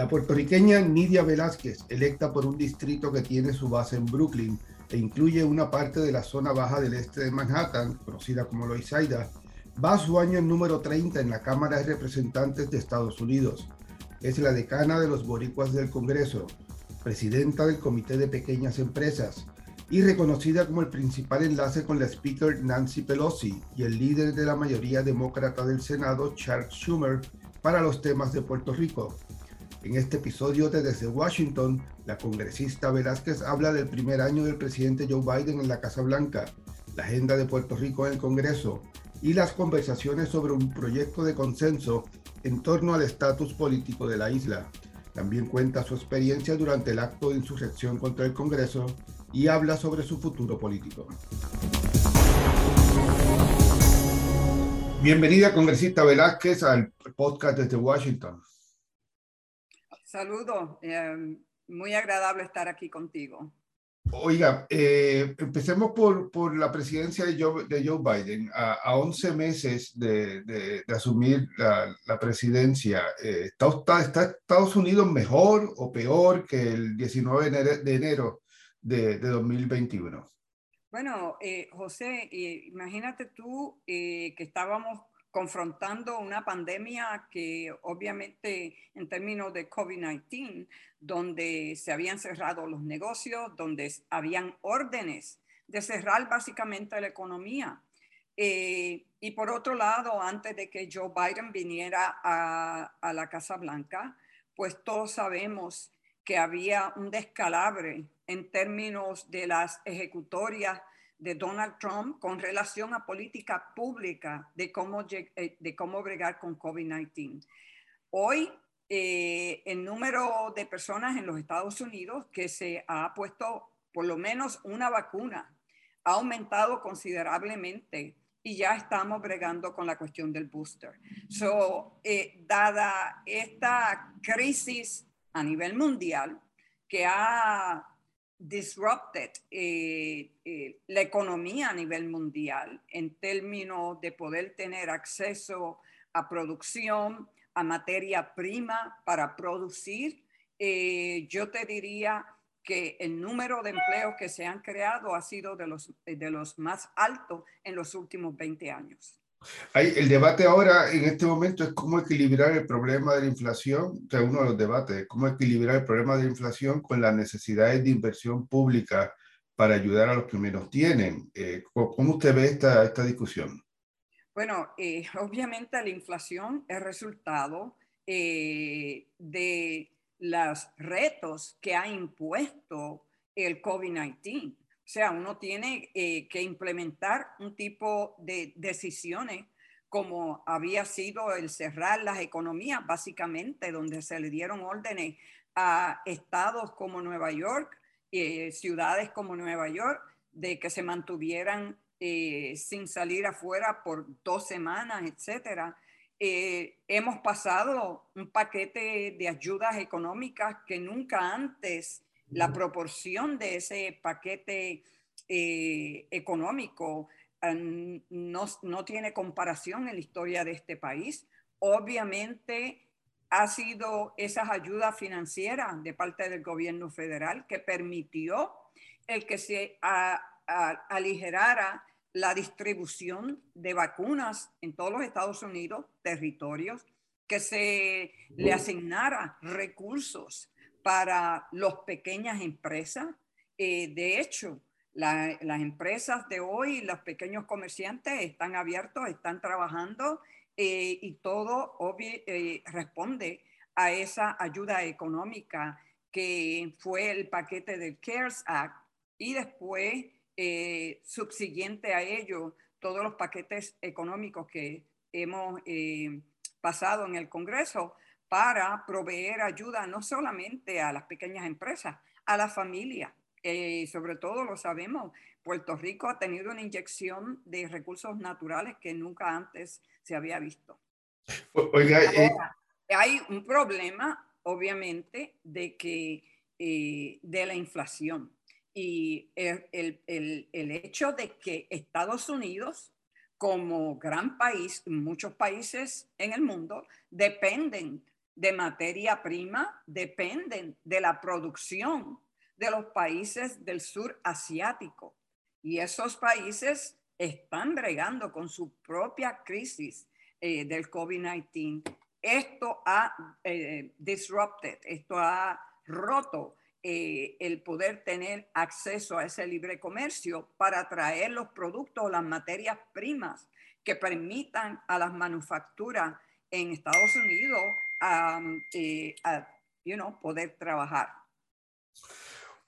La puertorriqueña Nidia Velázquez, electa por un distrito que tiene su base en Brooklyn e incluye una parte de la zona baja del este de Manhattan, conocida como Loisaida, va a su año número 30 en la Cámara de Representantes de Estados Unidos. Es la decana de los boricuas del Congreso, presidenta del Comité de Pequeñas Empresas y reconocida como el principal enlace con la Speaker Nancy Pelosi y el líder de la mayoría demócrata del Senado, Charles Schumer, para los temas de Puerto Rico. En este episodio de Desde Washington, la congresista Velázquez habla del primer año del presidente Joe Biden en la Casa Blanca, la agenda de Puerto Rico en el Congreso y las conversaciones sobre un proyecto de consenso en torno al estatus político de la isla. También cuenta su experiencia durante el acto de insurrección contra el Congreso y habla sobre su futuro político. Bienvenida, congresista Velázquez, al podcast desde Washington. Saludos, eh, muy agradable estar aquí contigo. Oiga, eh, empecemos por, por, la presidencia de Joe, de Joe Biden. A, a, 11 meses de, de, de asumir la, la presidencia, eh, ¿está, ¿está, Estados Unidos mejor o peor que el 19 de enero de, de 2021? Bueno, eh, José, eh, imagínate tú que estábamos confrontando una pandemia que obviamente en términos de COVID-19, donde se habían cerrado los negocios, donde habían órdenes de cerrar básicamente la economía. Eh, y por otro lado, antes de que Joe Biden viniera a, a la Casa Blanca, pues todos sabemos que había un descalabre en términos de las ejecutorias de Donald Trump con relación a política pública de cómo, eh, de cómo bregar con COVID-19. Hoy, eh, el número de personas en los Estados Unidos que se ha puesto por lo menos una vacuna ha aumentado considerablemente y ya estamos bregando con la cuestión del booster. So, eh, dada esta crisis a nivel mundial que ha disrupted eh, eh, la economía a nivel mundial en términos de poder tener acceso a producción, a materia prima para producir. Eh, yo te diría que el número de empleos que se han creado ha sido de los, de los más altos en los últimos 20 años. Hay, el debate ahora en este momento es cómo equilibrar el problema de la inflación, o sea, uno de los debates, cómo equilibrar el problema de la inflación con las necesidades de inversión pública para ayudar a los que menos tienen. Eh, ¿Cómo usted ve esta, esta discusión? Bueno, eh, obviamente la inflación es resultado eh, de los retos que ha impuesto el COVID-19. Sea, uno tiene eh, que implementar un tipo de decisiones como había sido el cerrar las economías, básicamente, donde se le dieron órdenes a estados como Nueva York, eh, ciudades como Nueva York, de que se mantuvieran eh, sin salir afuera por dos semanas, etcétera. Eh, hemos pasado un paquete de ayudas económicas que nunca antes la proporción de ese paquete eh, económico eh, no, no, tiene comparación en la historia de este país. Obviamente ha sido esas ayudas financieras de parte del gobierno federal que permitió el que se aligerara la distribución de vacunas en todos los Estados Unidos, territorios, que se le asignara recursos para las pequeñas empresas. Eh, de hecho, las empresas de hoy, los pequeños comerciantes están abiertos, están trabajando eh, y todo eh, responde a esa ayuda económica que fue el paquete del CARES Act y después, subsiguiente a ello, todos los paquetes económicos que hemos pasado en el Congreso para proveer ayuda no solamente a las pequeñas empresas, a la familia. Eh, sobre todo lo sabemos, Puerto Rico ha tenido una inyección de recursos naturales que nunca antes se había visto. Oiga, eh, hay un problema, obviamente, de que eh, de la inflación y el, el, el, hecho de que Estados Unidos, como gran país, muchos países en el mundo dependen de materia prima dependen de la producción de los países del sur asiático. Y esos países están bregando con su propia crisis eh, del COVID-19. Esto ha eh, disrupted, esto ha roto eh, el poder tener acceso a ese libre comercio para traer los productos, las materias primas que permitan a las manufacturas en Estados Unidos a, you know, poder trabajar.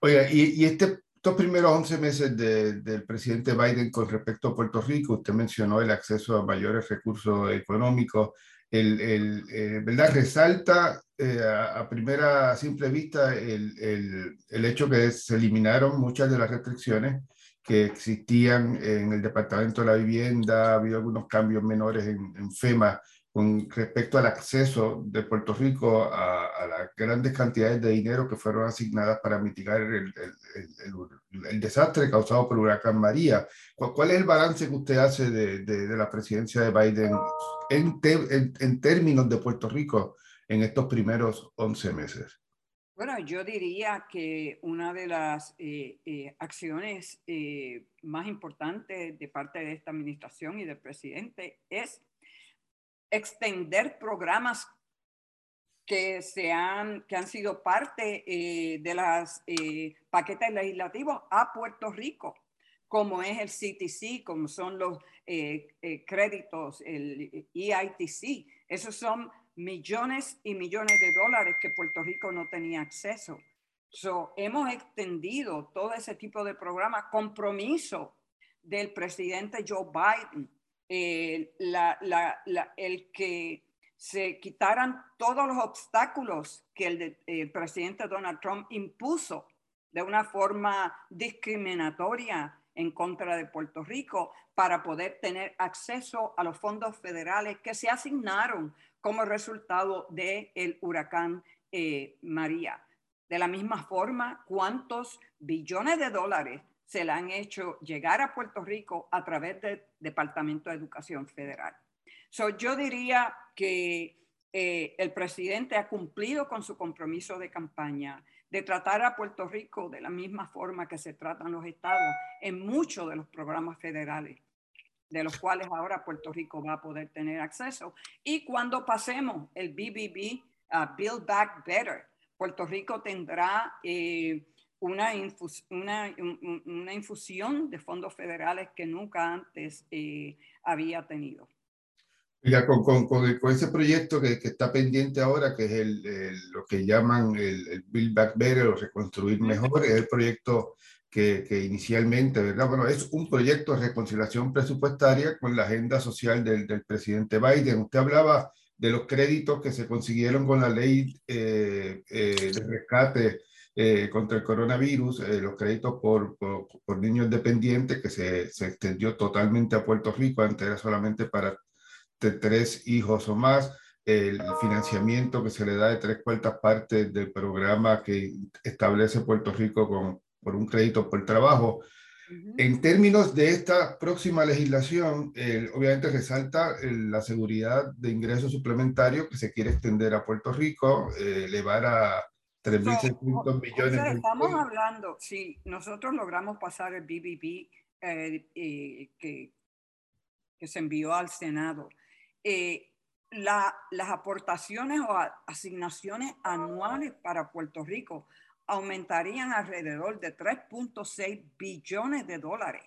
Oiga, y, este, estos primeros 11 meses del presidente Biden con respecto a Puerto Rico, usted mencionó el acceso a mayores recursos económicos, el, el eh, ¿verdad? Resalta eh, a, primera simple vista el, el, el, hecho que se eliminaron muchas de las restricciones que existían en el Departamento de la Vivienda, ha habido algunos cambios menores en, en FEMA con respecto al acceso de Puerto Rico a, las grandes cantidades de dinero que fueron asignadas para mitigar el, el, desastre causado por el huracán María. ¿Cuál, es el balance que usted hace de, de, la presidencia de Biden en, en, términos de Puerto Rico en estos primeros 11 meses? Bueno, yo diría que una de las eh, eh, acciones eh, más importantes de parte de esta administración y del presidente es extender programas que, se han, que han sido parte eh, de los eh, paquetes legislativos a Puerto Rico, como es el CTC, como son los eh, créditos, el EITC. Esos son millones y millones de dólares que Puerto Rico no tenía acceso. So, hemos extendido todo ese tipo de programas, compromiso del presidente Joe Biden eh, el que se quitaran todos los obstáculos que el, el, presidente Donald Trump impuso de una forma discriminatoria en contra de Puerto Rico para poder tener acceso a los fondos federales que se asignaron como resultado del el huracán eh, María. De la misma forma, ¿cuántos billones de dólares se la han hecho llegar a Puerto Rico a través del Departamento de Educación Federal. So, yo diría que eh, el presidente ha cumplido con su compromiso de campaña de tratar a Puerto Rico de la misma forma que se tratan los estados en muchos de los programas federales, de los cuales ahora Puerto Rico va a poder tener acceso. Y cuando pasemos el BBB, uh, Build Back Better, Puerto Rico tendrá... Eh, una, una, una, infusión de fondos federales que nunca antes eh, había tenido. Ya, con, con, con, ese proyecto que, que, está pendiente ahora, que es el, lo que llaman el, Build Back Better o Reconstruir Mejor, es el proyecto que, que, inicialmente, ¿verdad? Bueno, es un proyecto de reconciliación presupuestaria con la agenda social del, del presidente Biden. Usted hablaba de los créditos que se consiguieron con la ley eh, eh, de rescate eh, contra el coronavirus, eh, los créditos por, por, niños dependientes que se, se, extendió totalmente a Puerto Rico, antes era solamente para tres hijos o más, el financiamiento que se le da de tres cuartas partes del programa que establece Puerto Rico con, por un crédito por trabajo. En términos de esta próxima legislación, obviamente resalta la seguridad de ingresos suplementarios que se quiere extender a Puerto Rico, eh, elevar a 3.600 millones. estamos hablando, si nosotros logramos pasar el BBB eh, eh, que, que, se envió al Senado, eh, la, las aportaciones o asignaciones anuales para Puerto Rico aumentarían alrededor de 3.6 billones de dólares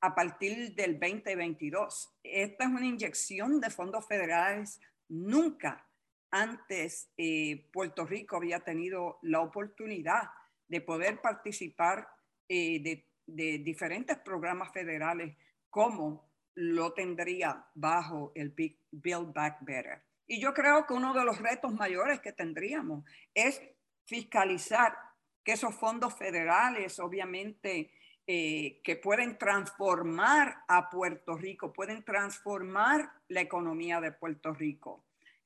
a partir del 2022. Esta es una inyección de fondos federales nunca antes eh, Puerto Rico había tenido la oportunidad de poder participar eh, de, diferentes programas federales como lo tendría bajo el Build Back Better. Y yo creo que uno de los retos mayores que tendríamos es fiscalizar que esos fondos federales, obviamente, eh, que pueden transformar a Puerto Rico, pueden transformar la economía de Puerto Rico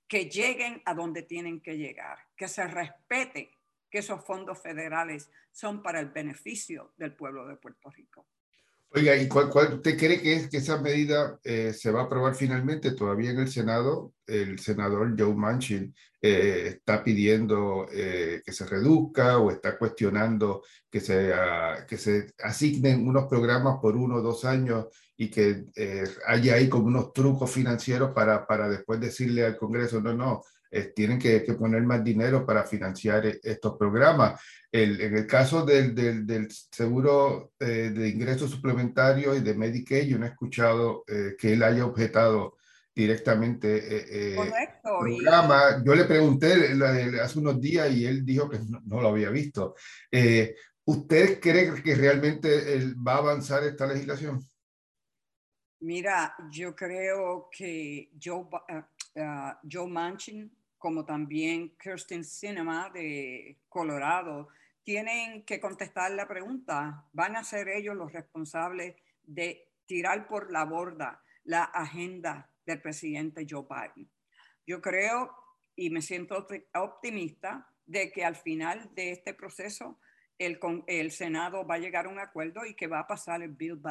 que lleguen a donde tienen que llegar, que se respete que esos fondos federales son para el beneficio del pueblo de Puerto Rico. Oiga, ¿y cuál, usted cree que, es, que esa medida eh, se va a aprobar finalmente? Todavía en el Senado, el senador Joe Manchin eh, está pidiendo eh, que se reduzca o está cuestionando que se, uh, que se asignen unos programas por uno o dos años y que haya ahí como unos trucos financieros para, para después decirle al Congreso, no, no, tienen que, que, poner más dinero para financiar estos programas en el caso del, del, seguro eh, de ingresos suplementarios y de Medicaid, yo no he escuchado eh, que él haya objetado directamente eh, Correcto. programa. Yo le pregunté hace unos días y él dijo que no, lo había visto. ¿Usted cree que realmente va a avanzar esta legislación? Mira, yo creo que Joe, Joe Manchin, como también Kirsten Cinema de Colorado, tienen que contestar la pregunta, ¿van a ser ellos los responsables de tirar por la borda la agenda del presidente Joe Biden? Yo creo y me siento optimista de que al final de este proceso el, el Senado va a llegar a un acuerdo y que va a pasar el Bill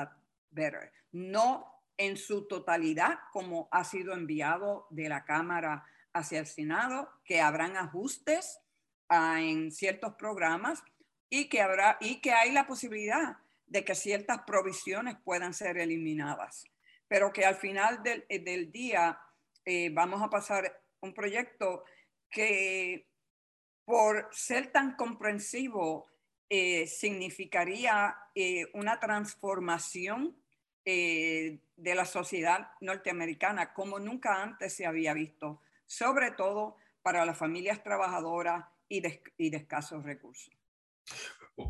Better. No en su totalidad como ha sido enviado de la Cámara hacia el Senado, que habrán ajustes en ciertos programas y que, habrá, y que hay la posibilidad de que ciertas provisiones puedan ser eliminadas, pero que al final del, eh, del día eh, vamos a pasar un proyecto que por ser tan comprensivo eh, significaría una transformación de la sociedad norteamericana como nunca antes se había visto, sobre todo para las familias trabajadoras y de, escasos recursos.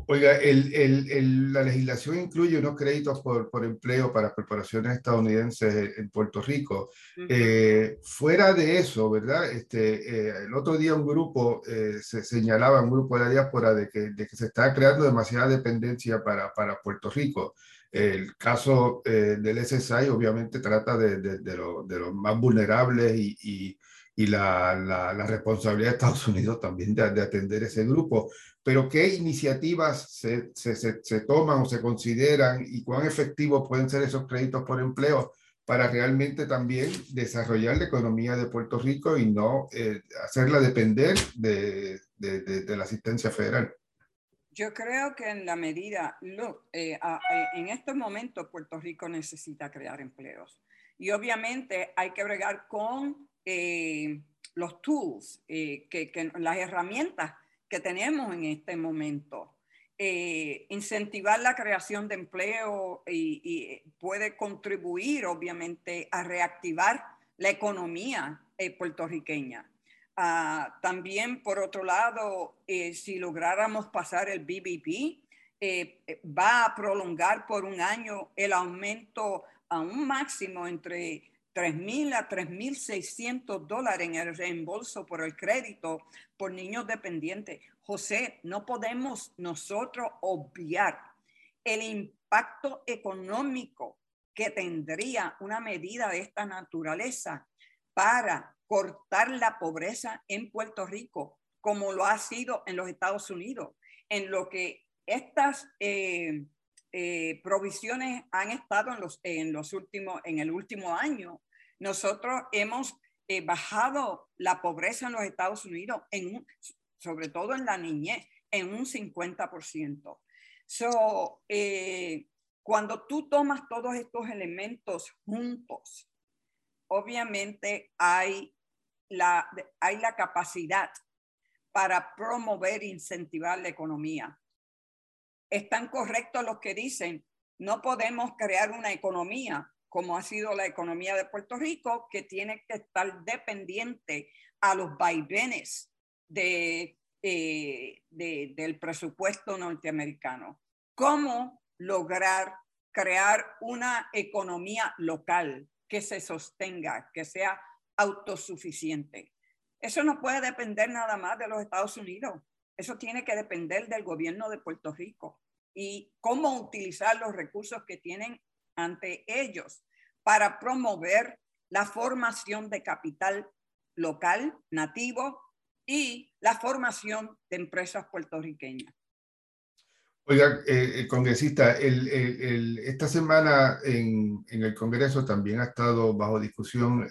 Oiga, la legislación incluye unos créditos por, empleo para corporaciones estadounidenses en Puerto Rico. Eh, fuera de eso, ¿verdad? Este, eh, el otro día un grupo eh, se señalaba, un grupo de la diáspora, de que, se está creando demasiada dependencia para, Puerto Rico. El caso del SSI obviamente trata de, los más vulnerables y y la, la, responsabilidad de Estados Unidos también de, atender ese grupo. Pero ¿qué iniciativas se, se, se, toman o se consideran y cuán efectivos pueden ser esos créditos por empleo para realmente también desarrollar la economía de Puerto Rico y no eh, hacerla depender de, de, de, la asistencia federal? Yo creo que en la medida, eh, eh, en estos momentos Puerto Rico necesita crear empleos. Y obviamente hay que bregar con eh, los tools, eh, que, las herramientas que tenemos en este momento. Eh, incentivar la creación de empleo y, puede contribuir obviamente a reactivar la economía puertorriqueña. Ah, también, por otro lado, si lográramos pasar el BBP, va a prolongar por un año el aumento a un máximo entre 3.000 a 3.600 dólares en el reembolso por el crédito por niños dependientes. José, no podemos nosotros obviar el impacto económico que tendría una medida de esta naturaleza para cortar la pobreza en Puerto Rico, como lo ha sido en los Estados Unidos, en lo que estas eh, eh, provisiones han estado en los, en los últimos, en el último año nosotros hemos eh, bajado la pobreza en los Estados Unidos, en sobre todo en la niñez, en un 50%. So, eh, cuando tú tomas todos estos elementos juntos, obviamente hay la, hay la capacidad para promover e incentivar la economía. Están correctos los que dicen, no podemos crear una economía como ha sido la economía de Puerto Rico, que tiene que estar dependiente a los vaivenes eh, del presupuesto norteamericano. ¿Cómo lograr crear una economía local que se sostenga, que sea autosuficiente? Eso no puede depender nada más de los Estados Unidos. Eso tiene que depender del gobierno de Puerto Rico y cómo utilizar los recursos que tienen ante ellos para promover la formación de capital local, nativo y la formación de empresas puertorriqueñas. Oiga, eh, congresista, esta semana en, el Congreso también ha estado bajo discusión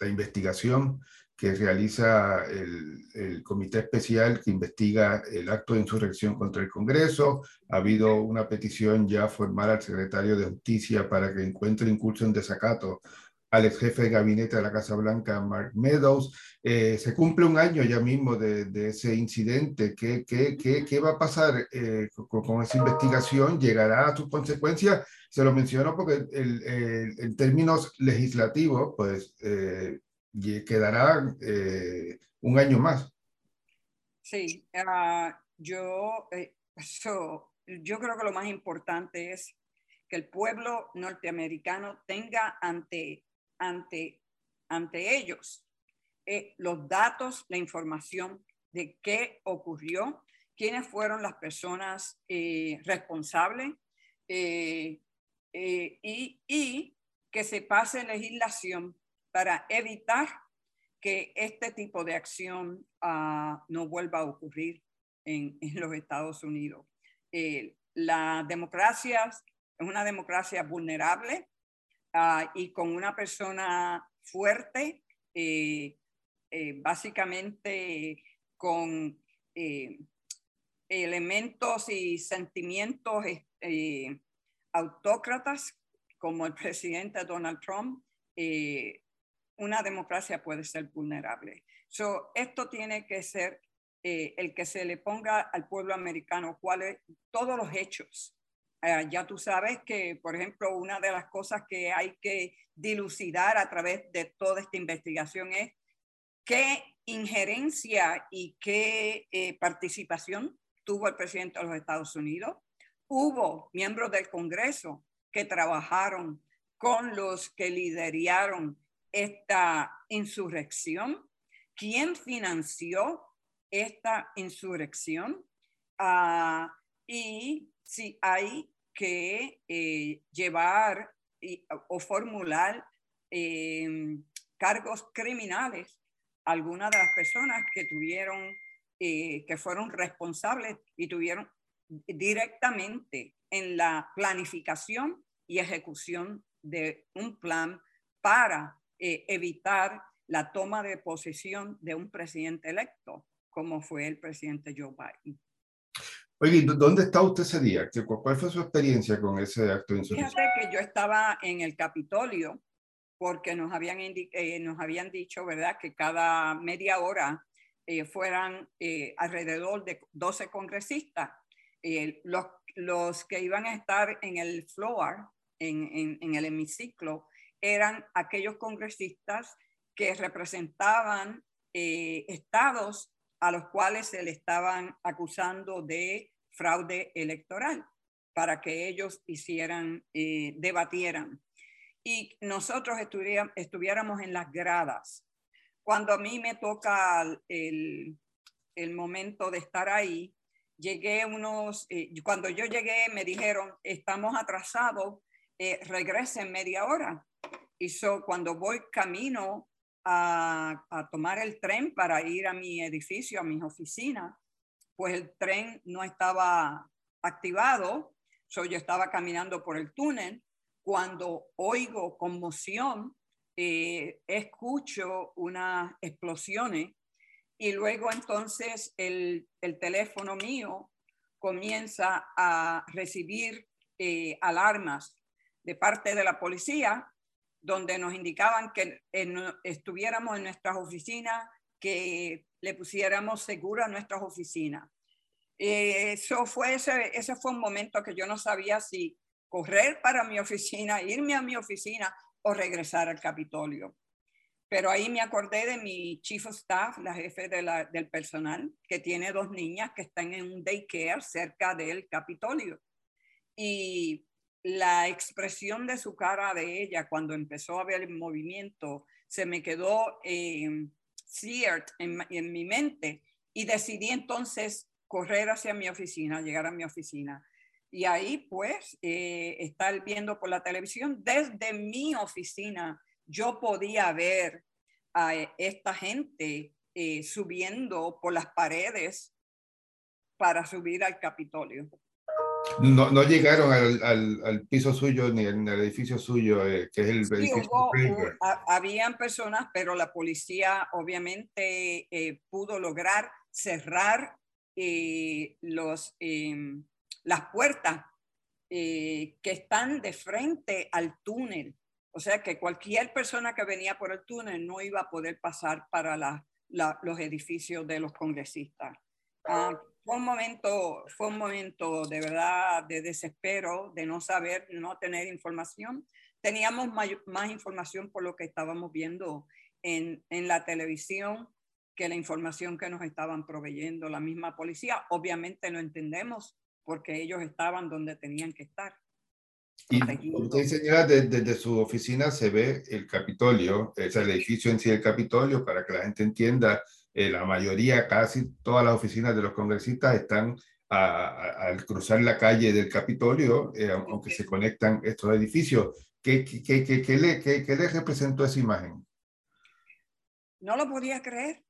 la investigación que realiza el, Comité Especial que investiga el acto de insurrección contra el Congreso. Ha habido una petición ya formal al secretario de Justicia para que encuentre incurso en desacato al ex jefe de gabinete de la Casa Blanca, Mark Meadows. Eh, se cumple un año ya mismo de, ese incidente. ¿Qué, qué, qué, qué va a pasar eh, con, esa investigación? ¿Llegará a sus consecuencias? Se lo menciono porque el, en términos legislativos, pues eh, quedará eh, un año más. Sí, ah, yo, eh, yo creo que lo más importante es que el pueblo norteamericano tenga ante, ante, ante ellos eh, los datos, la información de qué ocurrió, quiénes fueron las personas responsables y, y que se pase legislación para evitar que este tipo de acción ah, no vuelva a ocurrir en, los Estados Unidos. Eh, la democracia es una democracia vulnerable ah, y con una persona fuerte, eh, eh, básicamente con elementos y sentimientos autócratas como el presidente Donald Trump, una democracia puede ser vulnerable. So, esto tiene que ser eh, el que se le ponga al pueblo americano cuáles todos los hechos. Eh, ya tú sabes que, por ejemplo, una de las cosas que hay que dilucidar a través de toda esta investigación es qué injerencia y qué eh, participación tuvo el presidente de los Estados Unidos. Hubo miembros del Congreso que trabajaron con los que lideraron esta insurrección? ¿Quién financió esta insurrección? Ah, y si hay que eh, llevar o formular em, cargos criminales a algunas de las personas que tuvieron, eh, que fueron responsables y tuvieron directamente en la planificación y ejecución de un plan para eh, evitar la toma de posesión de un presidente electo, como fue el presidente Joe Biden. Oye, ¿dónde está usted ese día? ¿Cuál fue su experiencia con ese acto de insurrección? Fíjate que yo estaba en el Capitolio porque nos habían, eh, nos habían dicho, ¿verdad?, que cada media hora eh, fueran alrededor de 12 congresistas. los, los que iban a estar en el floor, en, en, en el hemiciclo, eran aquellos congresistas que representaban eh, estados a los cuales se le estaban acusando de fraude electoral para que ellos hicieran, eh, debatieran. Y nosotros estuviéramos en las gradas. Cuando a mí me toca el, momento de estar ahí, llegué unos, eh, cuando yo llegué me dijeron, estamos atrasados, eh, regresen media hora. Y so, cuando voy camino a, tomar el tren para ir a mi edificio, a mis oficinas, pues el tren no estaba activado. So, yo estaba caminando por el túnel. Cuando oigo conmoción, eh, escucho unas explosiones y luego entonces el, teléfono mío comienza a recibir eh, alarmas de parte de la policía donde nos indicaban que estuviéramos en nuestras oficinas, que le pusiéramos seguro a nuestras oficinas. Eh, eso fue ese, ese fue un momento que yo no sabía si correr para mi oficina, irme a mi oficina o regresar al Capitolio. Pero ahí me acordé de mi chief of staff, la jefe de del personal, que tiene dos niñas que están en un daycare cerca del Capitolio. Y la expresión de su cara de ella cuando empezó a ver el movimiento se me quedó eh, en, mi mente y decidí entonces correr hacia mi oficina, llegar a mi oficina. Y ahí pues eh, estar viendo por la televisión desde mi oficina, yo podía ver a esta gente eh, subiendo por las paredes para subir al Capitolio. No, no llegaron al, al, al, piso suyo ni al, edificio suyo, eh, que es el edificio. habían personas, pero la policía obviamente eh, pudo lograr cerrar eh, los, em, las puertas que están de frente al túnel. O sea que cualquier persona que venía por el túnel no iba a poder pasar para la, los edificios de los congresistas. Ah, fue un momento, fue un momento de verdad de desespero, de no saber, no tener información. Teníamos más información por lo que estábamos viendo en, en la televisión que la información que nos estaban proveyendo la misma policía. Obviamente lo entendemos porque ellos estaban donde tenían que estar. Y usted señala, desde, desde, su oficina se ve el Capitolio, es el edificio en sí del Capitolio, para que la gente entienda eh, la mayoría, casi todas las oficinas de los congresistas están al cruzar la calle del Capitolio, eh, aunque se conectan estos edificios. ¿Qué, qué, qué, qué le, le, representó esa imagen? No lo podía creer,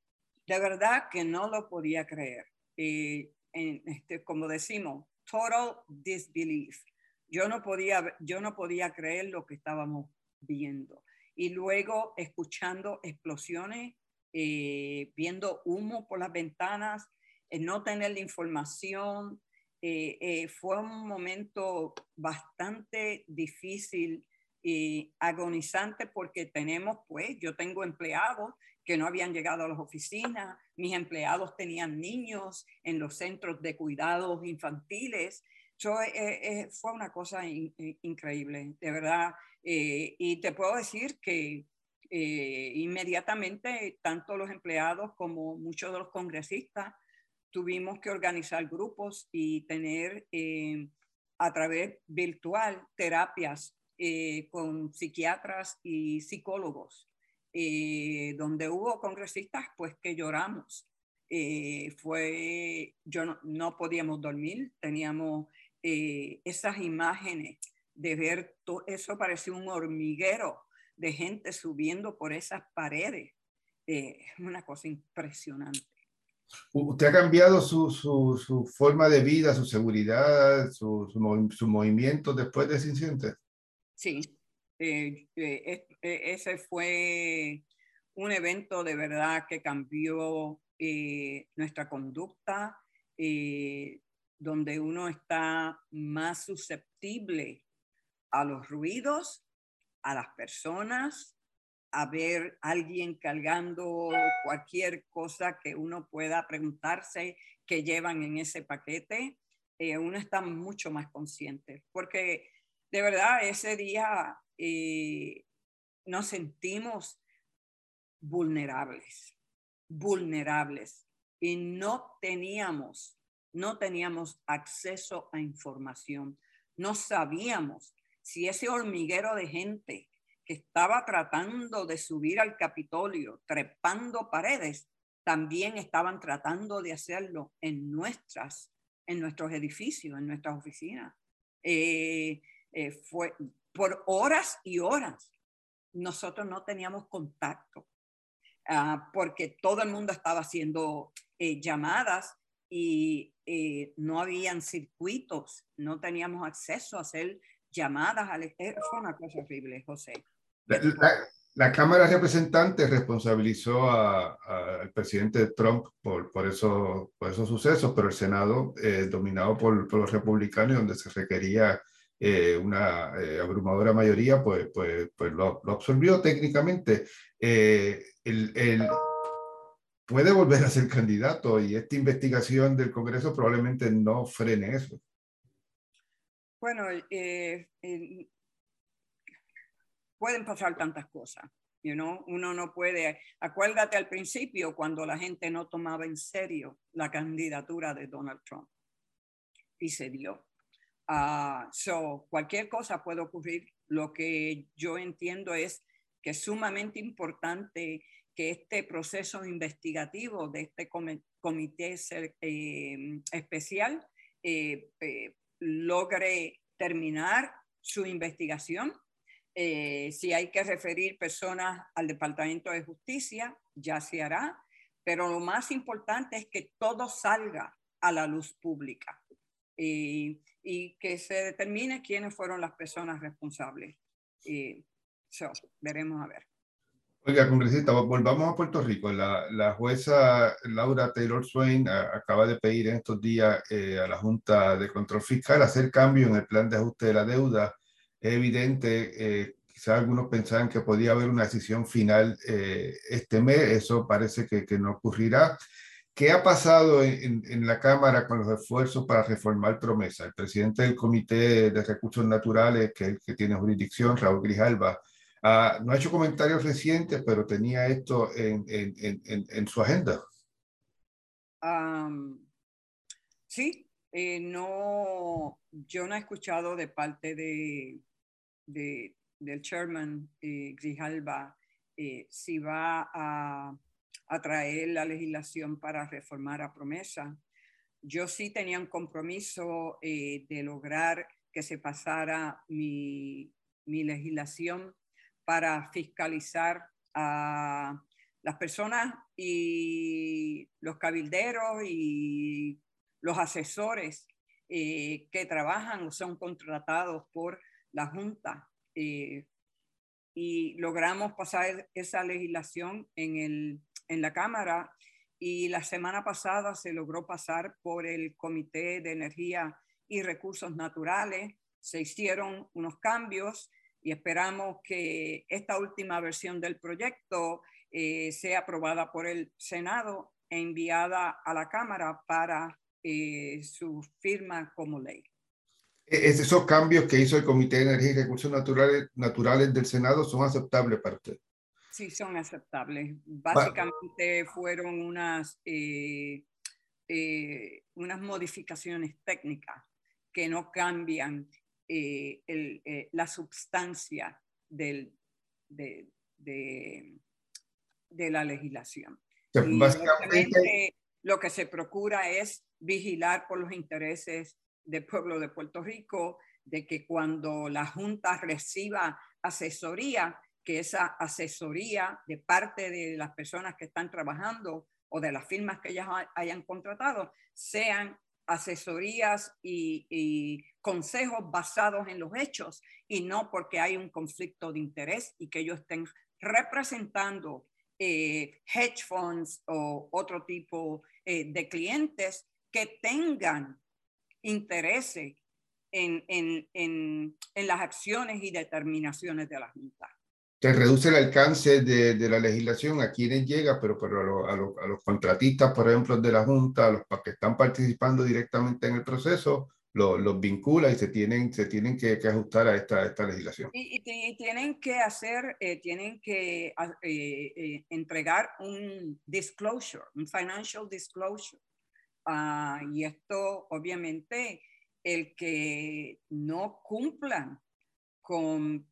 de verdad que no lo podía creer. Eh, en, este, como decimos, total disbelief. Yo no, podía, yo no podía creer lo que estábamos viendo. Y luego escuchando explosiones eh, viendo humo por las ventanas, eh, no tener la información. Eh, fue un momento bastante difícil y agonizante porque tenemos, pues, yo tengo empleados que no habían llegado a las oficinas, mis empleados tenían niños en los centros de cuidados infantiles. fue una cosa increíble, de verdad. y te puedo decir que eh, inmediatamente tanto los empleados como muchos de los congresistas tuvimos que organizar grupos y tener eh, a través virtual terapias eh, con psiquiatras y psicólogos, donde hubo congresistas pues que lloramos. fue, yo no, no, podíamos dormir, teníamos esas imágenes de ver todo eso parecía un hormiguero de gente subiendo por esas paredes. Eh, es una cosa impresionante. ¿Usted ha cambiado su, su, su forma de vida, su seguridad, su, su, movimiento después de ese incidente? Sí, eh, eh, ese fue un evento de verdad que cambió nuestra conducta, donde uno está más susceptible a los ruidos a las personas, a ver a alguien cargando cualquier cosa que uno pueda preguntarse que llevan en ese paquete, eh, uno está mucho más consciente, porque de verdad ese día eh, nos sentimos vulnerables, vulnerables, y no teníamos, no teníamos acceso a información, no sabíamos si ese hormiguero de gente que estaba tratando de subir al Capitolio, trepando paredes, también estaban tratando de hacerlo en nuestras, en nuestros edificios, en nuestras oficinas. Eh, eh, fue por horas y horas. Nosotros no teníamos contacto ah, porque todo el mundo estaba haciendo eh, llamadas y no habían circuitos, no teníamos acceso a hacer llamadas al fue una cosa horrible, José. La, Cámara de Representantes responsabilizó al presidente Trump por, por, eso, por esos sucesos, pero el Senado, eh, dominado por, los republicanos, donde se requería eh, una eh, abrumadora mayoría, pues, pues, pues lo, lo absorbió técnicamente. el, puede volver a ser candidato y esta investigación del Congreso probablemente no frene eso. Bueno, eh, pueden pasar tantas cosas. You know? Uno no puede, acuérdate al principio cuando la gente no tomaba en serio la candidatura de Donald Trump y se dio. Uh, so, cualquier cosa puede ocurrir. Lo que yo entiendo es que es sumamente importante que este proceso investigativo de este comité eh, especial eh, eh logre terminar su investigación. Eh, si hay que referir personas al Departamento de Justicia, ya se hará, pero lo más importante es que todo salga a la luz pública y, que se determine quiénes fueron las personas responsables. Y veremos a ver. Oiga, congresista, volvamos a Puerto Rico. La, la jueza Laura Taylor Swain acaba de pedir en estos días eh, a la Junta de Control Fiscal hacer cambio en el plan de ajuste de la deuda. Es evidente, eh, quizás algunos pensaban que podía haber una decisión final eh, este mes, eso parece que, que no ocurrirá. ¿Qué ha pasado en, en, la Cámara con los esfuerzos para reformar promesa? El presidente del Comité de Recursos Naturales, que, que tiene jurisdicción, Raúl Grijalba, ah, no ha hecho comentarios recientes, pero tenía esto en, en su agenda. sí, eh, no, yo no he escuchado de parte de, de del chairman eh, Grijalba eh, si va a a traer la legislación para reformar a promesa. Yo sí tenía un compromiso eh, de lograr que se pasara mi, mi legislación para fiscalizar a las personas y los cabilderos y los asesores eh, que trabajan o son contratados por la Junta. Eh, y logramos pasar esa legislación en el en la Cámara y la semana pasada se logró pasar por el Comité de Energía y Recursos Naturales. Se hicieron unos cambios y esperamos que esta última versión del proyecto eh, sea aprobada por el Senado e enviada a la Cámara para eh, su firma como ley. E-, ¿Esos cambios que hizo el Comité de Energía y Recursos Naturales, Naturales del Senado son aceptables para usted? Sí, son aceptables. Básicamente fueron unas, eh, eh, unas modificaciones técnicas que no cambian eh, la sustancia del, de, la legislación. básicamente, lo que se procura es vigilar por los intereses del pueblo de Puerto Rico, de que cuando la Junta reciba asesoría, que esa asesoría de parte de las personas que están trabajando o de las firmas que ellas hayan contratado sean asesorías y, consejos basados en los hechos y no porque hay un conflicto de interés y que ellos estén representando eh, hedge funds o otro tipo eh, de clientes que tengan interés en, en, en, en, las acciones y determinaciones de la Junta se reduce el alcance de, de, la legislación a quienes llega, pero, pero a, a, los contratistas, por ejemplo, de la Junta, a los que están participando directamente en el proceso, los, los vincula y se tienen, se tienen que, que ajustar a esta, esta legislación. Y, y, tienen que hacer, eh, tienen que eh, eh, entregar un disclosure, un financial disclosure. Uh, y esto, obviamente, el que no cumplan con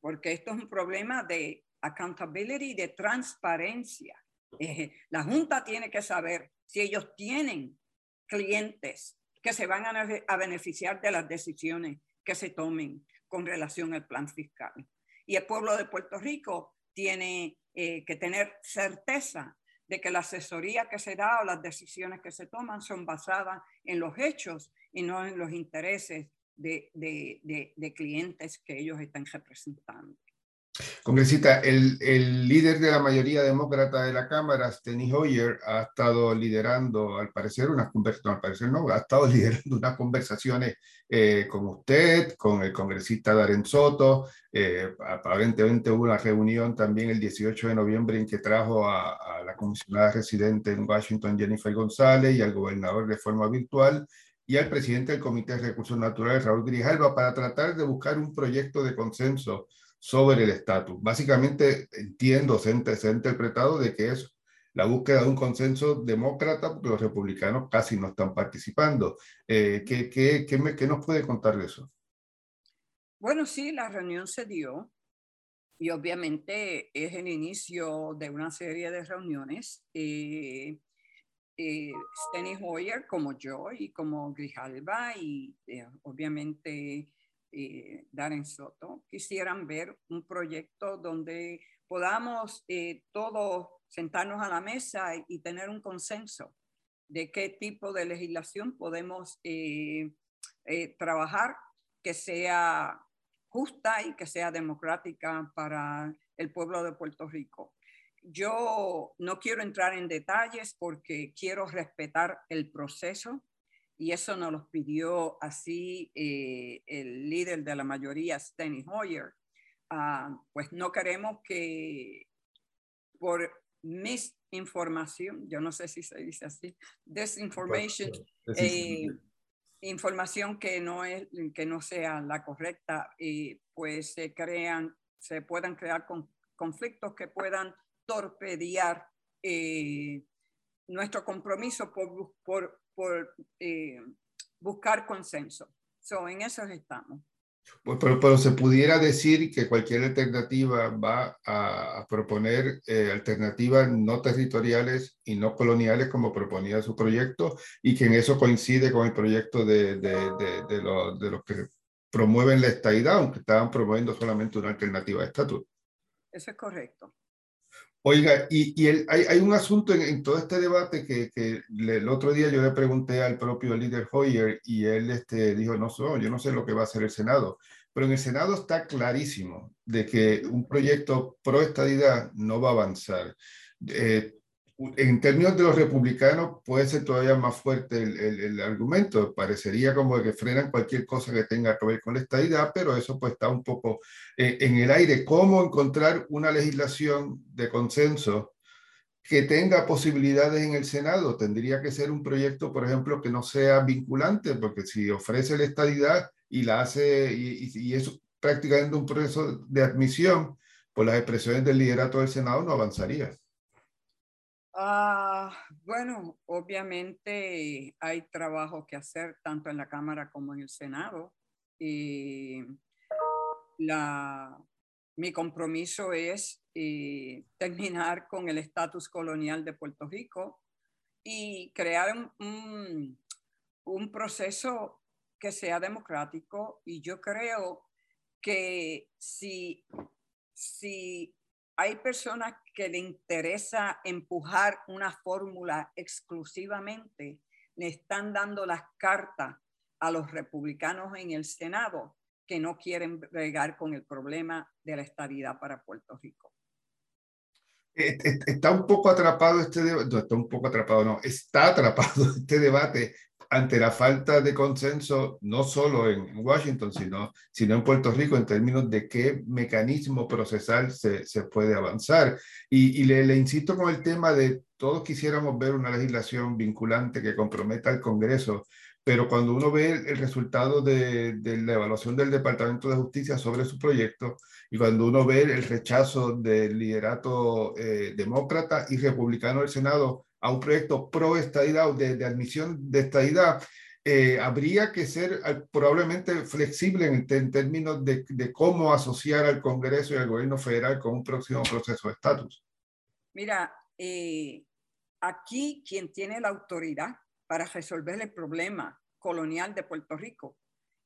porque esto es un problema de accountability, de transparencia. Eh, la Junta tiene que saber si ellos tienen clientes que se van a, beneficiar de las decisiones que se tomen con relación al plan fiscal. Y el pueblo de Puerto Rico tiene eh, que tener certeza de que la asesoría que se da o las decisiones que se toman son basadas en los hechos y no en los intereses de, de, de, clientes que ellos están representando. Congresista, el, el, líder de la mayoría demócrata de la Cámara, Steny Hoyer, ha estado liderando, al parecer, unas conversaciones, al parecer no, ha estado liderando unas conversaciones eh, con usted, con el congresista Darren Soto. Eh, aparentemente hubo una reunión también el 18 de noviembre en que trajo a, a la comisionada residente en Washington, Jennifer González, y al gobernador de forma virtual y al presidente del Comité de Recursos Naturales, Raúl Grijalva, para tratar de buscar un proyecto de consenso sobre el estatus. Básicamente entiendo, se, ha interpretado de que es la búsqueda de un consenso demócrata, porque los republicanos casi no están participando. Eh, ¿qué, qué, qué, me, ¿Qué nos puede contar de eso? Bueno, sí, la reunión se dio y obviamente es el inicio de una serie de reuniones. Eh, eh, Steny Hoyer como yo y como Grijalba y eh, obviamente eh, Darren Soto quisieran ver un proyecto donde podamos eh, todos sentarnos a la mesa y, tener un consenso de qué tipo de legislación podemos trabajar que sea justa y que sea democrática para el pueblo de Puerto Rico. Yo no quiero entrar en detalles porque quiero respetar el proceso y eso nos lo pidió así eh, el líder de la mayoría, Steny Hoyer. Ah, pues no queremos que por misinformación, yo no sé si se dice así, desinformation, eh, información que no, es, que no sea la correcta, y pues se crean, se puedan crear conflictos que puedan torpedear eh, nuestro compromiso por, por, por eh, buscar consenso. So, en eso estamos. Pues, pero, pero, se pudiera decir que cualquier alternativa va a, proponer eh, alternativas no territoriales y no coloniales como proponía su proyecto y que en eso coincide con el proyecto de, de, de, de los, los que promueven la estadidad, aunque estaban promoviendo solamente una alternativa de estatus. Eso es correcto. Oiga, y, y el, hay, hay, un asunto en, todo este debate que, que el otro día yo le pregunté al propio líder Hoyer y él este, dijo, no, yo no sé lo que va a hacer el Senado, pero en el Senado está clarísimo de que un proyecto pro estadidad no va a avanzar. Eh, en términos de los republicanos puede ser todavía más fuerte el, el, el, argumento. Parecería como que frenan cualquier cosa que tenga que ver con la estadidad, pero eso pues está un poco eh, en el aire. ¿Cómo encontrar una legislación de consenso que tenga posibilidades en el Senado? Tendría que ser un proyecto, por ejemplo, que no sea vinculante, porque si ofrece la estadidad y la hace, y, y, y es prácticamente un proceso de admisión, pues las expresiones del liderato del Senado no avanzaría. Uh, bueno, obviamente hay trabajo que hacer tanto en la Cámara como en el Senado. Y la, mi compromiso es eh, terminar con el estatus colonial de Puerto Rico y crear un, un, un proceso que sea democrático. Y yo creo que si, si hay personas que le interesa empujar una fórmula exclusivamente, le están dando las cartas a los republicanos en el Senado que no quieren bregar con el problema de la estabilidad para Puerto Rico. Está un poco atrapado este está un poco atrapado, no, está atrapado este debate ante la falta de consenso, no solo en Washington, sino, sino en Puerto Rico, en términos de qué mecanismo procesal se, se puede avanzar. Y, le, le, insisto con el tema de todos quisiéramos ver una legislación vinculante que comprometa al Congreso, pero cuando uno ve el, resultado de, de, la evaluación del Departamento de Justicia sobre su proyecto y cuando uno ve el rechazo del liderato eh, demócrata y republicano del Senado a un proyecto pro estadidad o de, admisión de estadidad, eh, habría que ser probablemente flexible en, en términos de, de, cómo asociar al Congreso y al gobierno federal con un próximo proceso de estatus. Mira, eh, aquí quien tiene la autoridad para resolver el problema colonial de Puerto Rico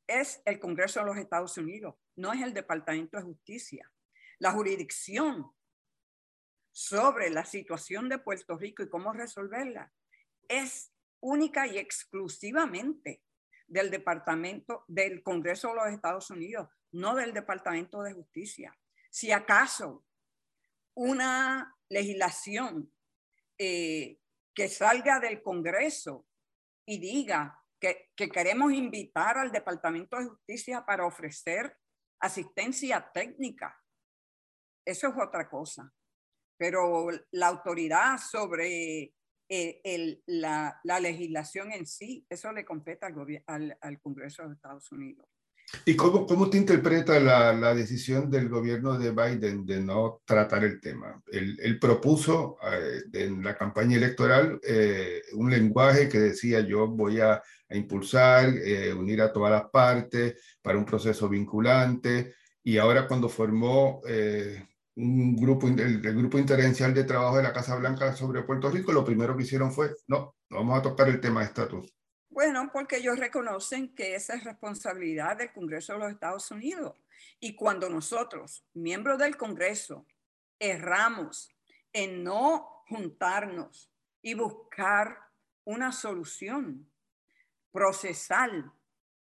es el Congreso de los Estados Unidos, no es el Departamento de Justicia. La jurisdicción sobre la situación de Puerto Rico y cómo resolverla es única y exclusivamente del Departamento del Congreso de los Estados Unidos, no del Departamento de Justicia. Si acaso una legislación eh, que salga del Congreso y diga que, que queremos invitar al Departamento de Justicia para ofrecer asistencia técnica, eso es otra cosa pero la autoridad sobre eh, el, la, la, legislación en sí, eso le compete al, al, al, Congreso de Estados Unidos. ¿Y cómo, cómo te interpreta la, la, decisión del gobierno de Biden de no tratar el tema? Él, él propuso eh, en la campaña electoral eh, un lenguaje que decía yo voy a, a impulsar, eh, unir a todas las partes para un proceso vinculante, y ahora cuando formó eh, un grupo, el, el, grupo interencial de trabajo de la Casa Blanca sobre Puerto Rico, lo primero que hicieron fue, no, no vamos a tocar el tema de estatus. Bueno, porque ellos reconocen que esa es responsabilidad del Congreso de los Estados Unidos. Y cuando nosotros, miembros del Congreso, erramos en no juntarnos y buscar una solución procesal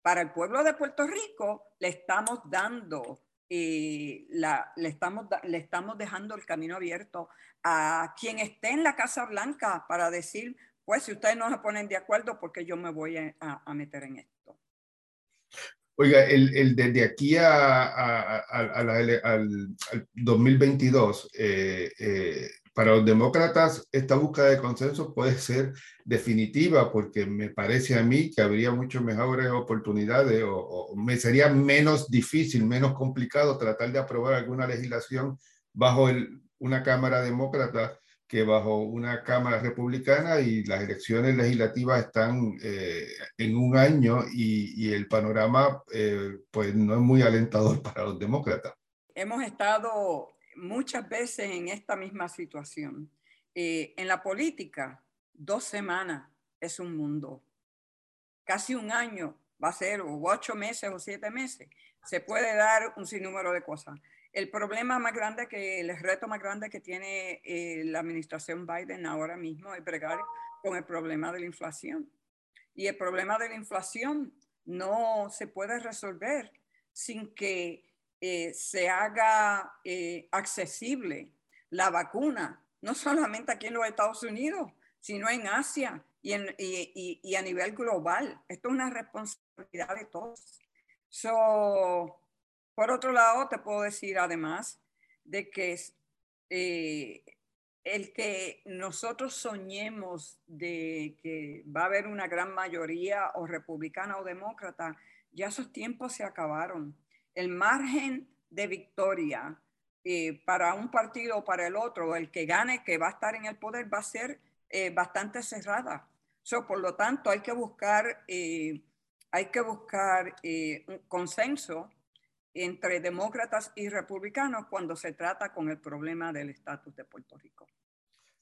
para el pueblo de Puerto Rico, le estamos dando, eh, la, le, estamos, le estamos dejando el camino abierto a quien esté en la Casa Blanca para decir, pues si ustedes no se ponen de acuerdo, porque yo me voy a, meter en esto. Oiga, el, el desde aquí a, a, al, 2022, eh, eh, para los demócratas esta búsqueda de consenso puede ser definitiva porque me parece a mí que habría muchas mejores oportunidades o, me sería menos difícil, menos complicado tratar de aprobar alguna legislación bajo una Cámara demócrata que bajo una Cámara republicana y las elecciones legislativas están eh, en un año y, el panorama eh, pues no es muy alentador para los demócratas. Hemos estado muchas veces en esta misma situación. Eh, en la política, dos semanas es un mundo. Casi un año va a ser, o ocho meses o siete meses. Se puede dar un sinnúmero de cosas. El problema más grande que, el reto más grande que tiene eh, la administración Biden ahora mismo es bregar con el problema de la inflación. Y el problema de la inflación no se puede resolver sin que eh, se haga eh, accesible la vacuna, no solamente aquí en los Estados Unidos, sino en Asia y, en, y, a nivel global. Esto es una responsabilidad de todos. por otro lado, te puedo decir además de que eh, el que nosotros soñemos de que va a haber una gran mayoría o republicana o demócrata, ya esos tiempos se acabaron el margen de victoria eh, para un partido o para el otro, el que gane, que va a estar en el poder, va a ser eh, bastante cerrada. por lo tanto, hay que buscar, eh, hay que buscar un consenso entre demócratas y republicanos cuando se trata con el problema del estatus de Puerto Rico.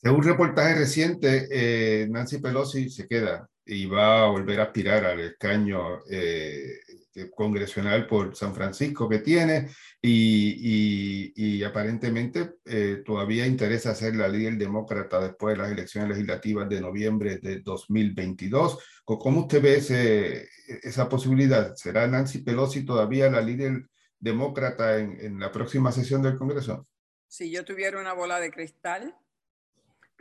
Según reportaje reciente, Nancy Pelosi se queda y va a volver a aspirar al escaño este, congresional por San Francisco que tiene y, aparentemente eh, todavía interesa ser la líder demócrata después de las elecciones legislativas de noviembre de 2022. ¿Cómo usted ve esa posibilidad? ¿Será Nancy Pelosi todavía la líder demócrata en la próxima sesión del Congreso? Si yo tuviera una bola de cristal,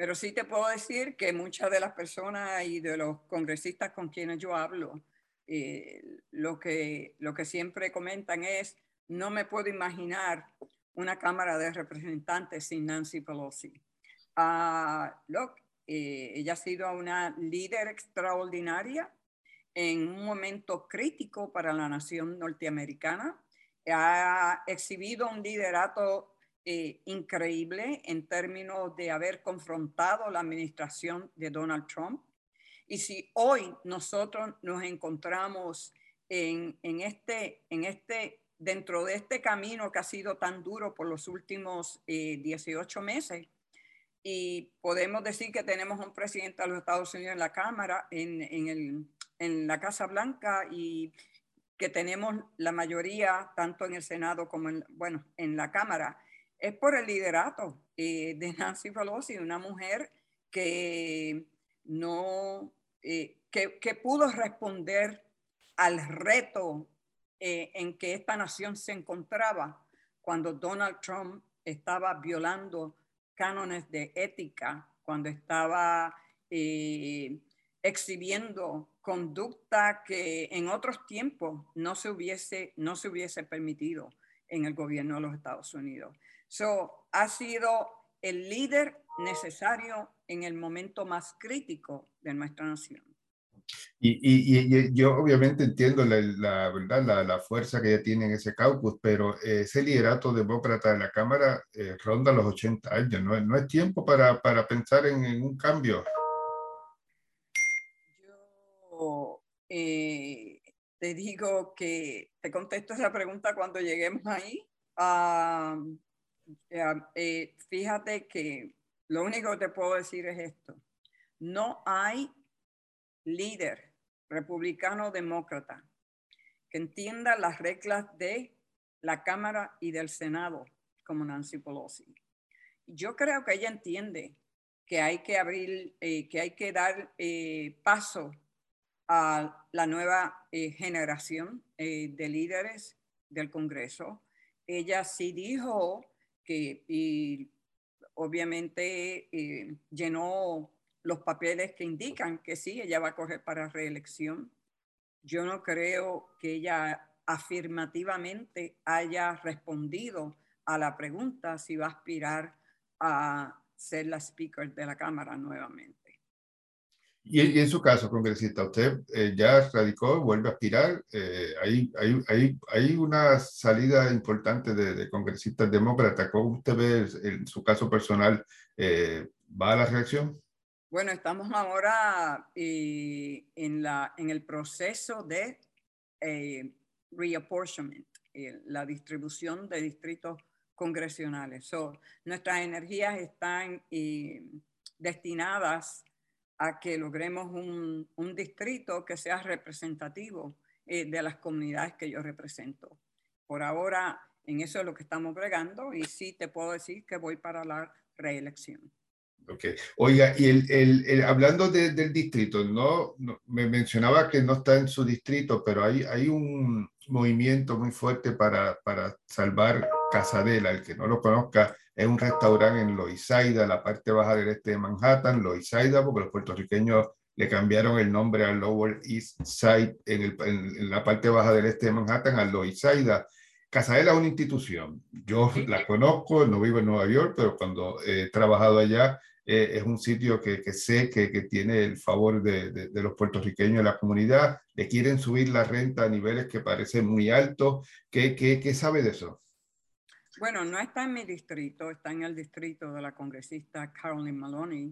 pero sí te puedo decir que muchas de las personas y de los congresistas con quienes yo hablo, eh, lo, que, lo que siempre comentan es, no me puedo imaginar una Cámara de Representantes sin Nancy Pelosi. Uh, look, eh, ella ha sido una líder extraordinaria en un momento crítico para la nación norteamericana. Ha exhibido un liderato eh, increíble en términos de haber confrontado la administración de Donald Trump. Y si hoy nosotros nos encontramos en, este, en este, dentro de este camino que ha sido tan duro por los últimos 18 eh, meses, y podemos decir que tenemos un presidente de los Estados Unidos en la Cámara, en, en, en la Casa Blanca, y que tenemos la mayoría, tanto en el Senado como en, bueno, en la Cámara, es por el liderato eh, de Nancy Pelosi, una mujer que no eh, que, pudo responder al reto eh, en que esta nación se encontraba cuando Donald Trump estaba violando cánones de ética, cuando estaba exhibiendo conducta que en otros tiempos no se hubiese, no se hubiese permitido en el gobierno de los Estados Unidos. So, ha sido el líder necesario en el momento más crítico de nuestra nación. Y, y, yo obviamente entiendo la, la verdad, la, la, fuerza que ya tiene en ese caucus, pero ese liderato demócrata de la Cámara eh, ronda los 80 años, ¿no? no es tiempo para, para pensar en, en, un cambio. Yo eh, te digo que te contesto esa pregunta cuando lleguemos ahí. Ah, eh, fíjate que lo único que te puedo decir es esto. No hay líder republicano demócrata que entienda las reglas de la Cámara y del Senado como Nancy Pelosi. Yo creo que ella entiende que hay que abrir, eh, que hay que dar eh, paso a la nueva eh, generación de líderes del Congreso. Ella sí dijo y obviamente llenó los papeles que indican que sí, ella va a correr para reelección. Yo no creo que ella afirmativamente haya respondido a la pregunta si va a aspirar a ser la speaker de la Cámara nuevamente. Y, en su caso, congresista, usted eh, ya radicó, vuelve a aspirar. Eh, hay, hay, hay, hay, una salida importante de, congresistas demócratas. ¿Cómo usted ve en su caso personal? Eh, ¿Va a la reacción? Bueno, estamos ahora en, la, en el proceso de reapportionment, la distribución de distritos congresionales. So, nuestras energías están eh, destinadas a que logremos un, un, distrito que sea representativo eh, de las comunidades que yo represento. Por ahora, en eso es lo que estamos bregando y sí te puedo decir que voy para la reelección. Ok. Oiga, y el, el, hablando del distrito, ¿no? me mencionaba que no está en su distrito, pero hay, hay un movimiento muy fuerte para, para salvar Casadela, el que no lo conozca, es un restaurante en Loisaida, la parte baja del este de Manhattan, Loisaida, porque los puertorriqueños le cambiaron el nombre al Lower East Side, en, el, en, la parte baja del este de Manhattan, a Loisaida. Casadela es una institución. Yo la conozco, no vivo en Nueva York, pero cuando he trabajado allá, eh, es un sitio que, que sé que, que, tiene el favor de, de, de, los puertorriqueños de la comunidad. Le quieren subir la renta a niveles que parecen muy altos. ¿Qué, qué, qué sabe de eso? Bueno, no está en mi distrito, está en el distrito de la congresista Carolyn Maloney.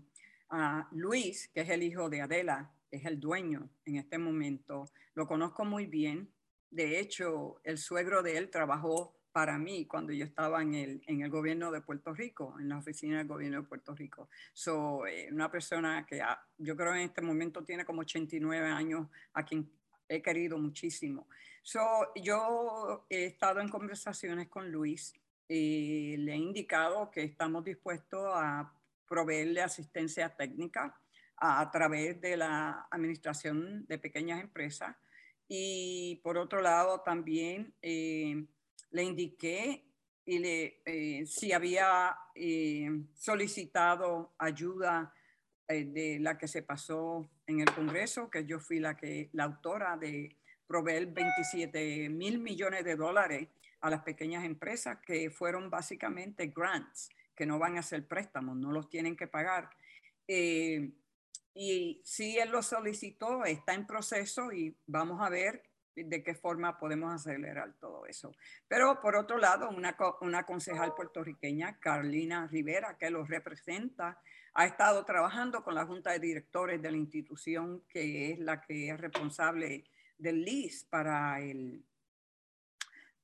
Ah, Luis, que es el hijo de Adela, es el dueño en este momento. Lo conozco muy bien. De hecho, el suegro de él trabajó para mí cuando yo estaba en el, en el gobierno de Puerto Rico, en la oficina del gobierno de Puerto Rico. So, eh, una persona que yo creo en este momento tiene como 89 años, a quien he querido muchísimo. So, yo he estado en conversaciones con Luis y le he indicado que estamos dispuestos a proveerle asistencia técnica a, través de la Administración de Pequeñas Empresas. Y por otro lado, también eh, le indiqué y le, eh, si había eh, solicitado ayuda de la que se pasó en el Congreso, que yo fui la, que, la autora de proveer 27 mil millones de dólares a las pequeñas empresas que fueron básicamente grants, que no van a ser préstamos, no los tienen que pagar. Eh, y si él lo solicitó, está en proceso y vamos a ver de qué forma podemos acelerar todo eso. Pero por otro lado, una, una concejal puertorriqueña, Carlina Rivera, que lo representa, ha estado trabajando con la Junta de Directores de la institución, que es la que es responsable del LIS para el,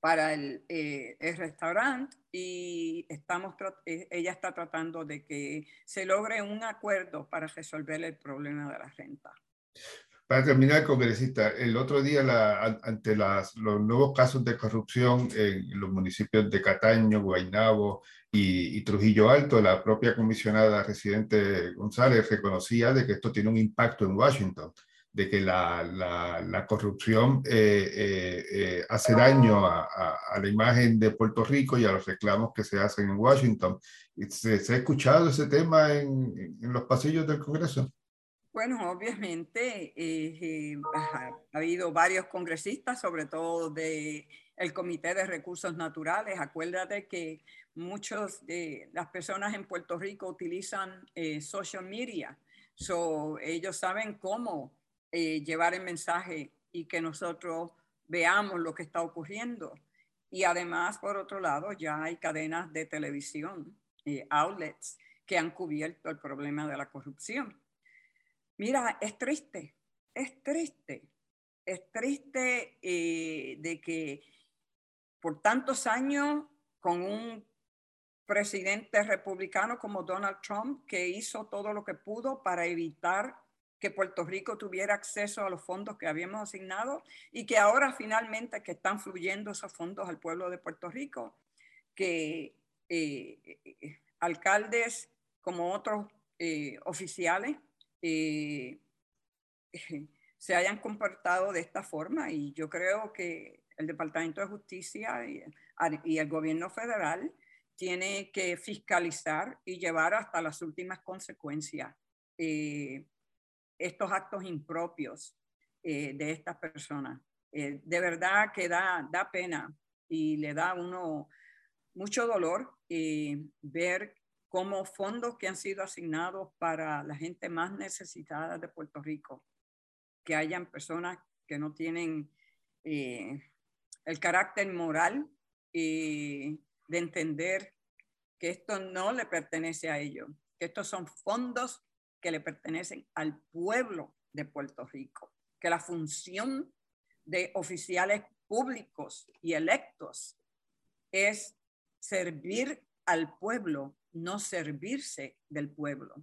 para el, eh, el restaurante y estamos, eh, ella está tratando de que se logre un acuerdo para resolver el problema de la renta. Para terminar, congresista, el otro día la, ante las, los nuevos casos de corrupción en los municipios de Cataño, Guaynabo y, y, Trujillo Alto, la propia comisionada residente González reconocía de que esto tiene un impacto en Washington de que la, la, corrupción eh, eh, eh, hace daño a, a, la imagen de Puerto Rico y a los reclamos que se hacen en Washington. ¿Se, ha escuchado ese tema en, en, los pasillos del Congreso? Bueno, obviamente ha, ha, habido varios congresistas, sobre todo de el Comité de Recursos Naturales. Acuérdate que muchas de las personas en Puerto Rico utilizan social media. So, ellos saben cómo eh, llevar el mensaje y que nosotros veamos lo que está ocurriendo. Y además, por otro lado, ya hay cadenas de televisión, eh, outlets, que han cubierto el problema de la corrupción. Mira, es triste, es triste, es triste eh, de que por tantos años con un presidente republicano como Donald Trump, que hizo todo lo que pudo para evitar que Puerto Rico tuviera acceso a los fondos que habíamos asignado y que ahora finalmente que están fluyendo esos fondos al pueblo de Puerto Rico, que eh, eh, alcaldes como otros eh, oficiales se hayan comportado de esta forma. Y yo creo que el Departamento de Justicia y, el gobierno federal tiene que fiscalizar y llevar hasta las últimas consecuencias eh, estos actos impropios eh, de estas personas. Eh, de verdad que da, da pena y le da uno mucho dolor ver cómo fondos que han sido asignados para la gente más necesitada de Puerto Rico, que hayan personas que no tienen el carácter moral de entender que esto no le pertenece a ellos, que estos son fondos que le pertenecen al pueblo de Puerto Rico, que la función de oficiales públicos y electos es servir al pueblo, no servirse del pueblo.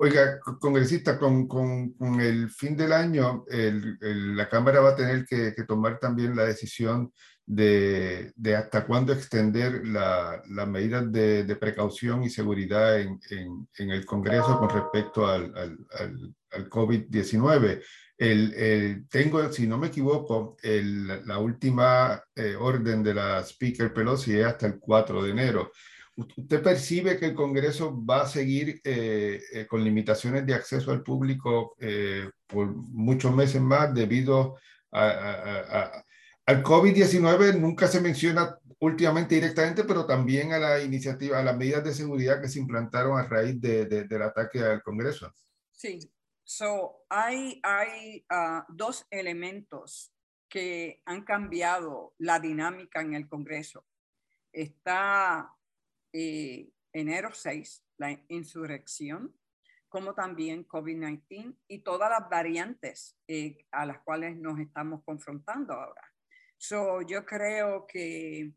Oiga, congresista, con, con, el fin del año, la Cámara va a tener que, tomar también la decisión de, de hasta cuándo extender las la medidas de, de, precaución y seguridad en, en, el Congreso con respecto al, al, al, al COVID-19. El, el, tengo, si no me equivoco, la última eh, orden de la Speaker Pelosi es hasta el 4 de enero. ¿Usted percibe que el Congreso va a seguir eh, eh, con limitaciones de acceso al público eh, por muchos meses más debido a, a, a, al COVID-19? Nunca se menciona últimamente directamente, pero también a la iniciativa, a las medidas de seguridad que se implantaron a raíz de, de, del ataque al Congreso. Sí, so, hay, hay uh, dos elementos que han cambiado la dinámica en el Congreso. Está eh, enero 6, la insurrección, como también COVID-19 y todas las variantes eh, a las cuales nos estamos confrontando ahora. So, yo creo que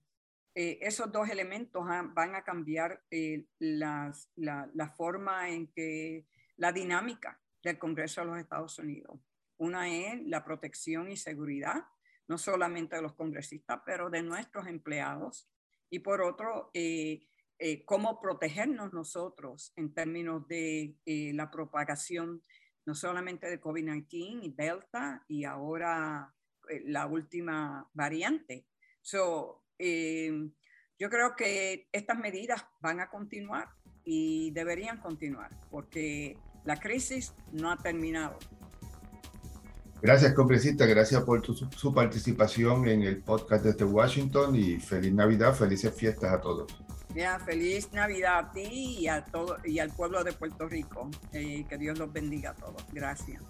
eh, esos dos elementos van a cambiar eh, las, la, la, forma en que la dinámica del Congreso de los Estados Unidos. Una es la protección y seguridad, no solamente de los congresistas, pero de nuestros empleados. Y por otro, eh, eh, cómo protegernos nosotros en términos de eh, la propagación no solamente de COVID-19 y Delta y ahora eh, la última variante. So, em, yo creo que estas medidas van a continuar y deberían continuar porque la crisis no ha terminado. Gracias, congresista. Gracias por tu, su participación en el podcast desde Washington y feliz Navidad, felices fiestas a todos. Ya, feliz Navidad a ti y, a todo, y al pueblo de Puerto Rico. Eh, que Dios los bendiga a todos. Gracias.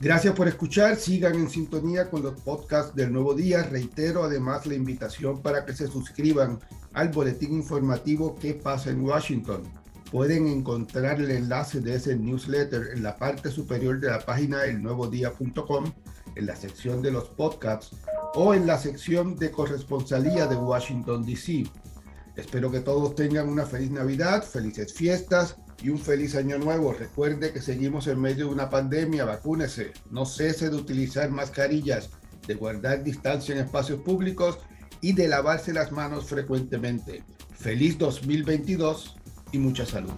Gracias por escuchar. Sigan en sintonía con los podcasts del Nuevo Día. Reitero además la invitación para que se suscriban al boletín informativo ¿Qué pasa en Washington? Pueden encontrar el enlace de ese newsletter en la parte superior de la página elnuevodía.com, en la sección de los podcasts o en la sección de corresponsalía de Washington, D.C. Espero que todos tengan una feliz Navidad, felices fiestas y un feliz año nuevo. Recuerde que seguimos en medio de una pandemia, vacúnese, no cese de utilizar mascarillas, de guardar distancia en espacios públicos y de lavarse las manos frecuentemente. Feliz 2022 y mucha salud.